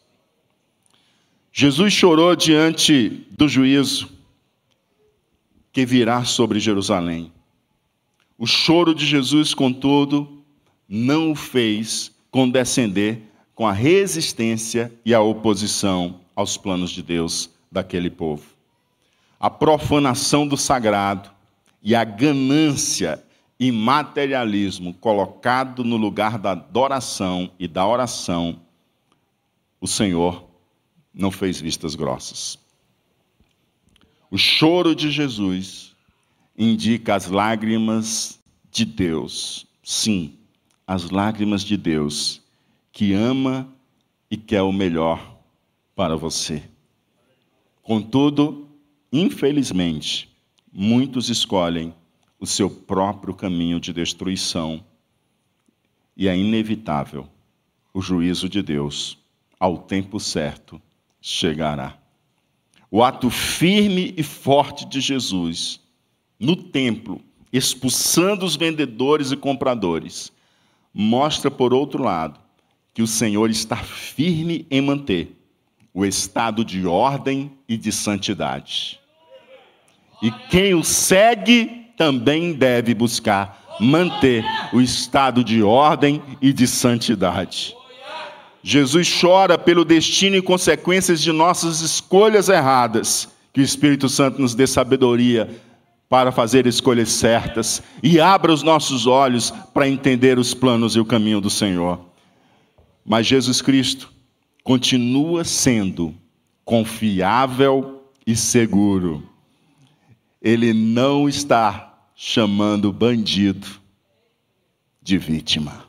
Jesus chorou diante do juízo que virá sobre Jerusalém. O choro de Jesus, contudo, não o fez condescender com a resistência e a oposição aos planos de Deus daquele povo. A profanação do sagrado e a ganância e materialismo colocado no lugar da adoração e da oração, o Senhor não fez vistas grossas. O choro de Jesus indica as lágrimas de Deus. Sim, as lágrimas de Deus, que ama e quer o melhor para você. Contudo, infelizmente, muitos escolhem o seu próprio caminho de destruição e é inevitável o juízo de Deus, ao tempo certo, chegará. O ato firme e forte de Jesus no templo, expulsando os vendedores e compradores, mostra, por outro lado, que o Senhor está firme em manter o estado de ordem e de santidade. E quem o segue também deve buscar manter o estado de ordem e de santidade. Jesus chora pelo destino e consequências de nossas escolhas erradas. Que o Espírito Santo nos dê sabedoria para fazer escolhas certas e abra os nossos olhos para entender os planos e o caminho do Senhor. Mas Jesus Cristo continua sendo confiável e seguro. Ele não está chamando bandido de vítima.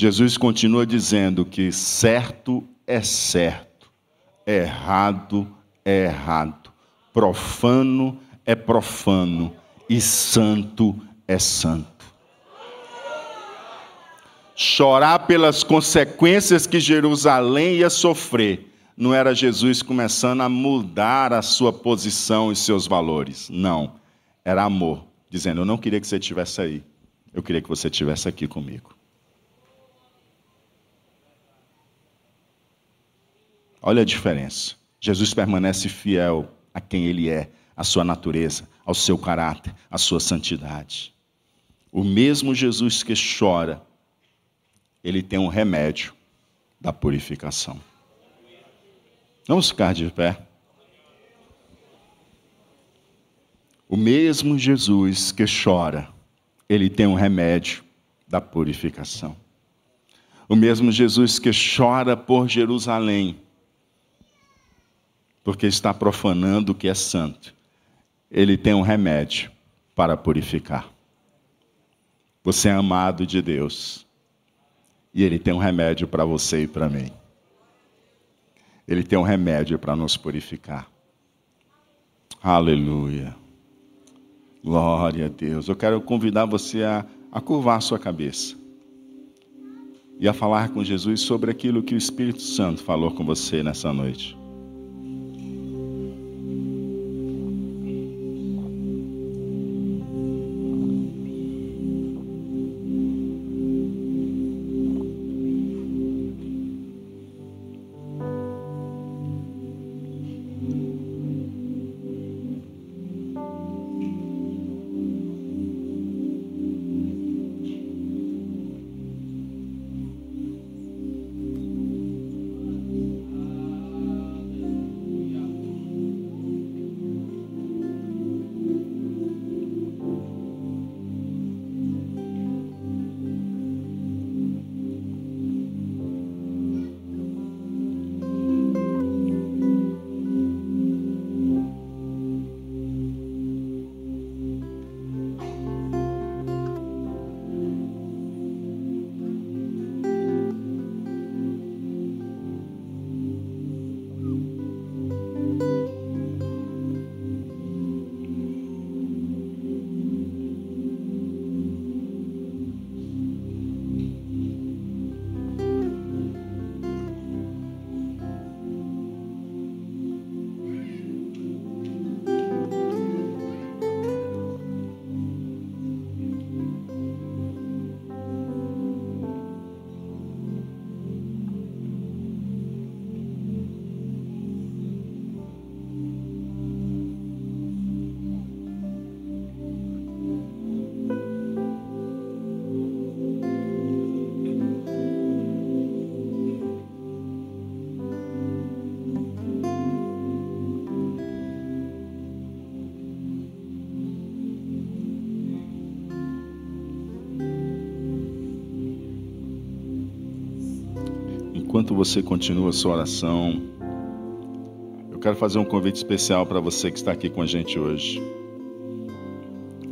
Jesus continua dizendo que certo é certo, errado é errado, profano é profano e santo é santo. Chorar pelas consequências que Jerusalém ia sofrer, não era Jesus começando a mudar a sua posição e seus valores. Não. Era amor, dizendo: Eu não queria que você estivesse aí, eu queria que você estivesse aqui comigo. Olha a diferença. Jesus permanece fiel a quem ele é, à sua natureza, ao seu caráter, à sua santidade. O mesmo Jesus que chora, ele tem um remédio da purificação. Vamos ficar de pé. O mesmo Jesus que chora, ele tem um remédio da purificação. O mesmo Jesus que chora por Jerusalém, porque está profanando o que é santo. Ele tem um remédio para purificar. Você é amado de Deus. E Ele tem um remédio para você e para mim. Ele tem um remédio para nos purificar. Aleluia. Glória a Deus. Eu quero convidar você a, a curvar a sua cabeça e a falar com Jesus sobre aquilo que o Espírito Santo falou com você nessa noite. Enquanto você continua a sua oração, eu quero fazer um convite especial para você que está aqui com a gente hoje.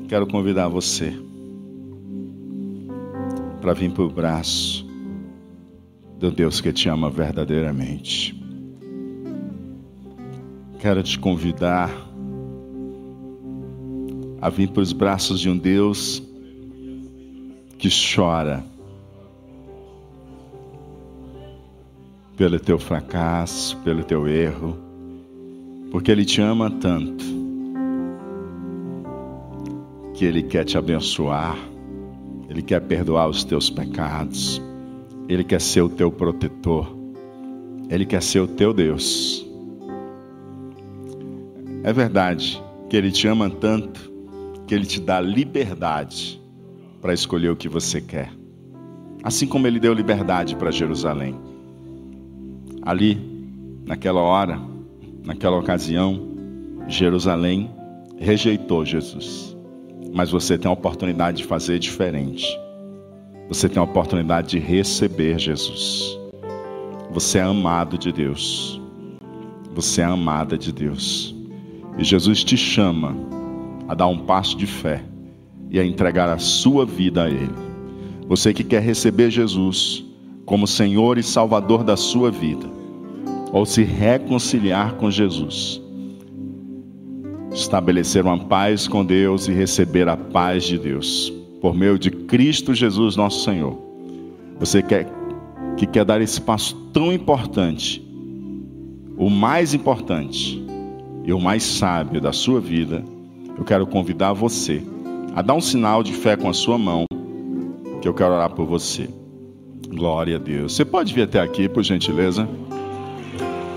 Quero convidar você para vir para o braço do Deus que te ama verdadeiramente. Quero te convidar a vir para os braços de um Deus que chora pelo teu fracasso, pelo teu erro, porque Ele te ama tanto que Ele quer te abençoar, Ele quer perdoar os teus pecados, Ele quer ser o teu protetor, Ele quer ser o teu Deus. É verdade que Ele te ama tanto que Ele te dá liberdade para escolher o que você quer. Assim como Ele deu liberdade para Jerusalém. Ali, naquela hora, naquela ocasião, Jerusalém rejeitou Jesus. Mas você tem a oportunidade de fazer diferente. Você tem a oportunidade de receber Jesus. Você é amado de Deus. Você é amada de Deus. E Jesus te chama a dar um passo de fé e a entregar a sua vida a Ele. Você que quer receber Jesus como Senhor e Salvador da sua vida, ou se reconciliar com Jesus, estabelecer uma paz com Deus e receber a paz de Deus por meio de Cristo Jesus, nosso Senhor. Você quer que quer dar esse passo tão importante, o mais importante e o mais sábio da sua vida, eu quero convidar você a dar um sinal de fé com a sua mão, que eu quero orar por você. Glória a Deus. Você pode vir até aqui, por gentileza?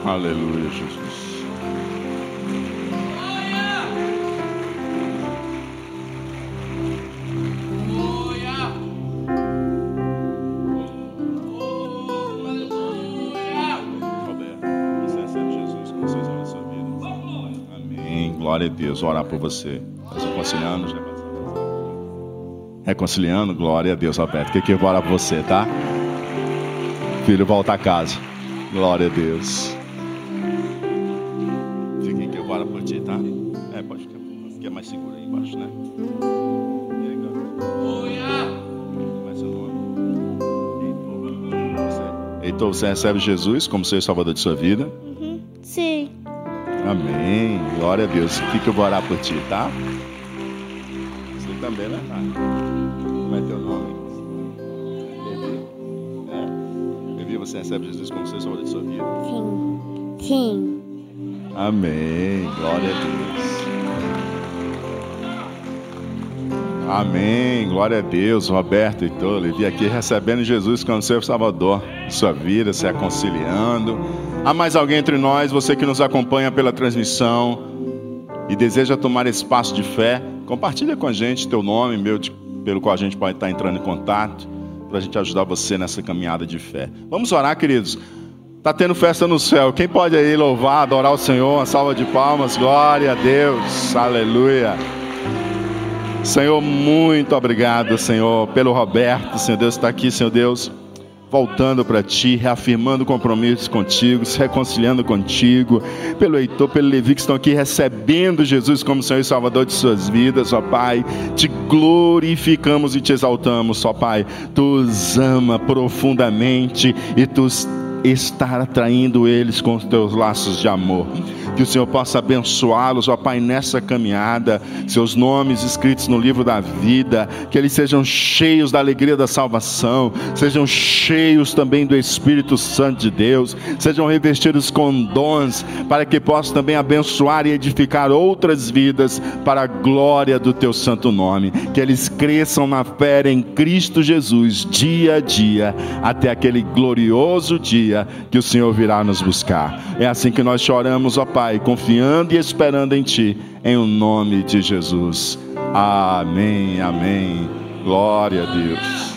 Aleluia, Jesus. Glória a Deus, orar por você. Está reconciliando, reconciliando, glória a Deus, Roberto. Que que eu vou orar por você, tá? Filho, volta a casa. Glória a Deus. Fica aqui, eu vou orar por ti, tá? É, pode ficar, ficar mais seguro aí embaixo, né? Heitor, você recebe Jesus como seu Salvador de sua vida?
Uhum. Sim.
Amém. Glória a Deus. Fica que eu vou orar por ti, tá? Você também, né? Como é teu nome? Levi. É? Levi, você recebe Jesus como seu Salvador de sua vida?
Sim. Sim.
Amém. Glória a Deus. Amém. Glória a Deus. Roberto e todo, Levi aqui recebendo Jesus como seu Salvador de sua vida, se reconciliando. Há mais alguém entre nós, você que nos acompanha pela transmissão e deseja tomar esse passo de fé, compartilha com a gente teu nome, meu, de, pelo qual a gente pode estar entrando em contato, para a gente ajudar você nessa caminhada de fé. Vamos orar, queridos. Está tendo festa no céu. Quem pode aí louvar, adorar o Senhor? Uma salva de palmas. Glória a Deus. Aleluia. Senhor, muito obrigado, Senhor, pelo Roberto. Senhor Deus está aqui, Senhor Deus voltando para ti, reafirmando compromissos contigo, se reconciliando contigo, pelo Heitor, pelo Levi que estão aqui recebendo Jesus como Senhor e Salvador de suas vidas, ó Pai. Te glorificamos e te exaltamos, ó Pai. Tu os ama profundamente e tu estar atraindo eles com os teus laços de amor. Que o Senhor possa abençoá-los, ó Pai, nessa caminhada, seus nomes escritos no livro da vida, que eles sejam cheios da alegria da salvação, sejam cheios também do Espírito Santo de Deus, sejam revestidos com dons, para que possam também abençoar e edificar outras vidas para a glória do teu santo nome. Que eles cresçam na fé em Cristo Jesus, dia a dia, até aquele glorioso dia que o Senhor virá nos buscar. É assim que nós choramos, ó Pai, confiando e esperando em Ti, em o nome de Jesus. Amém, amém. Glória a Deus.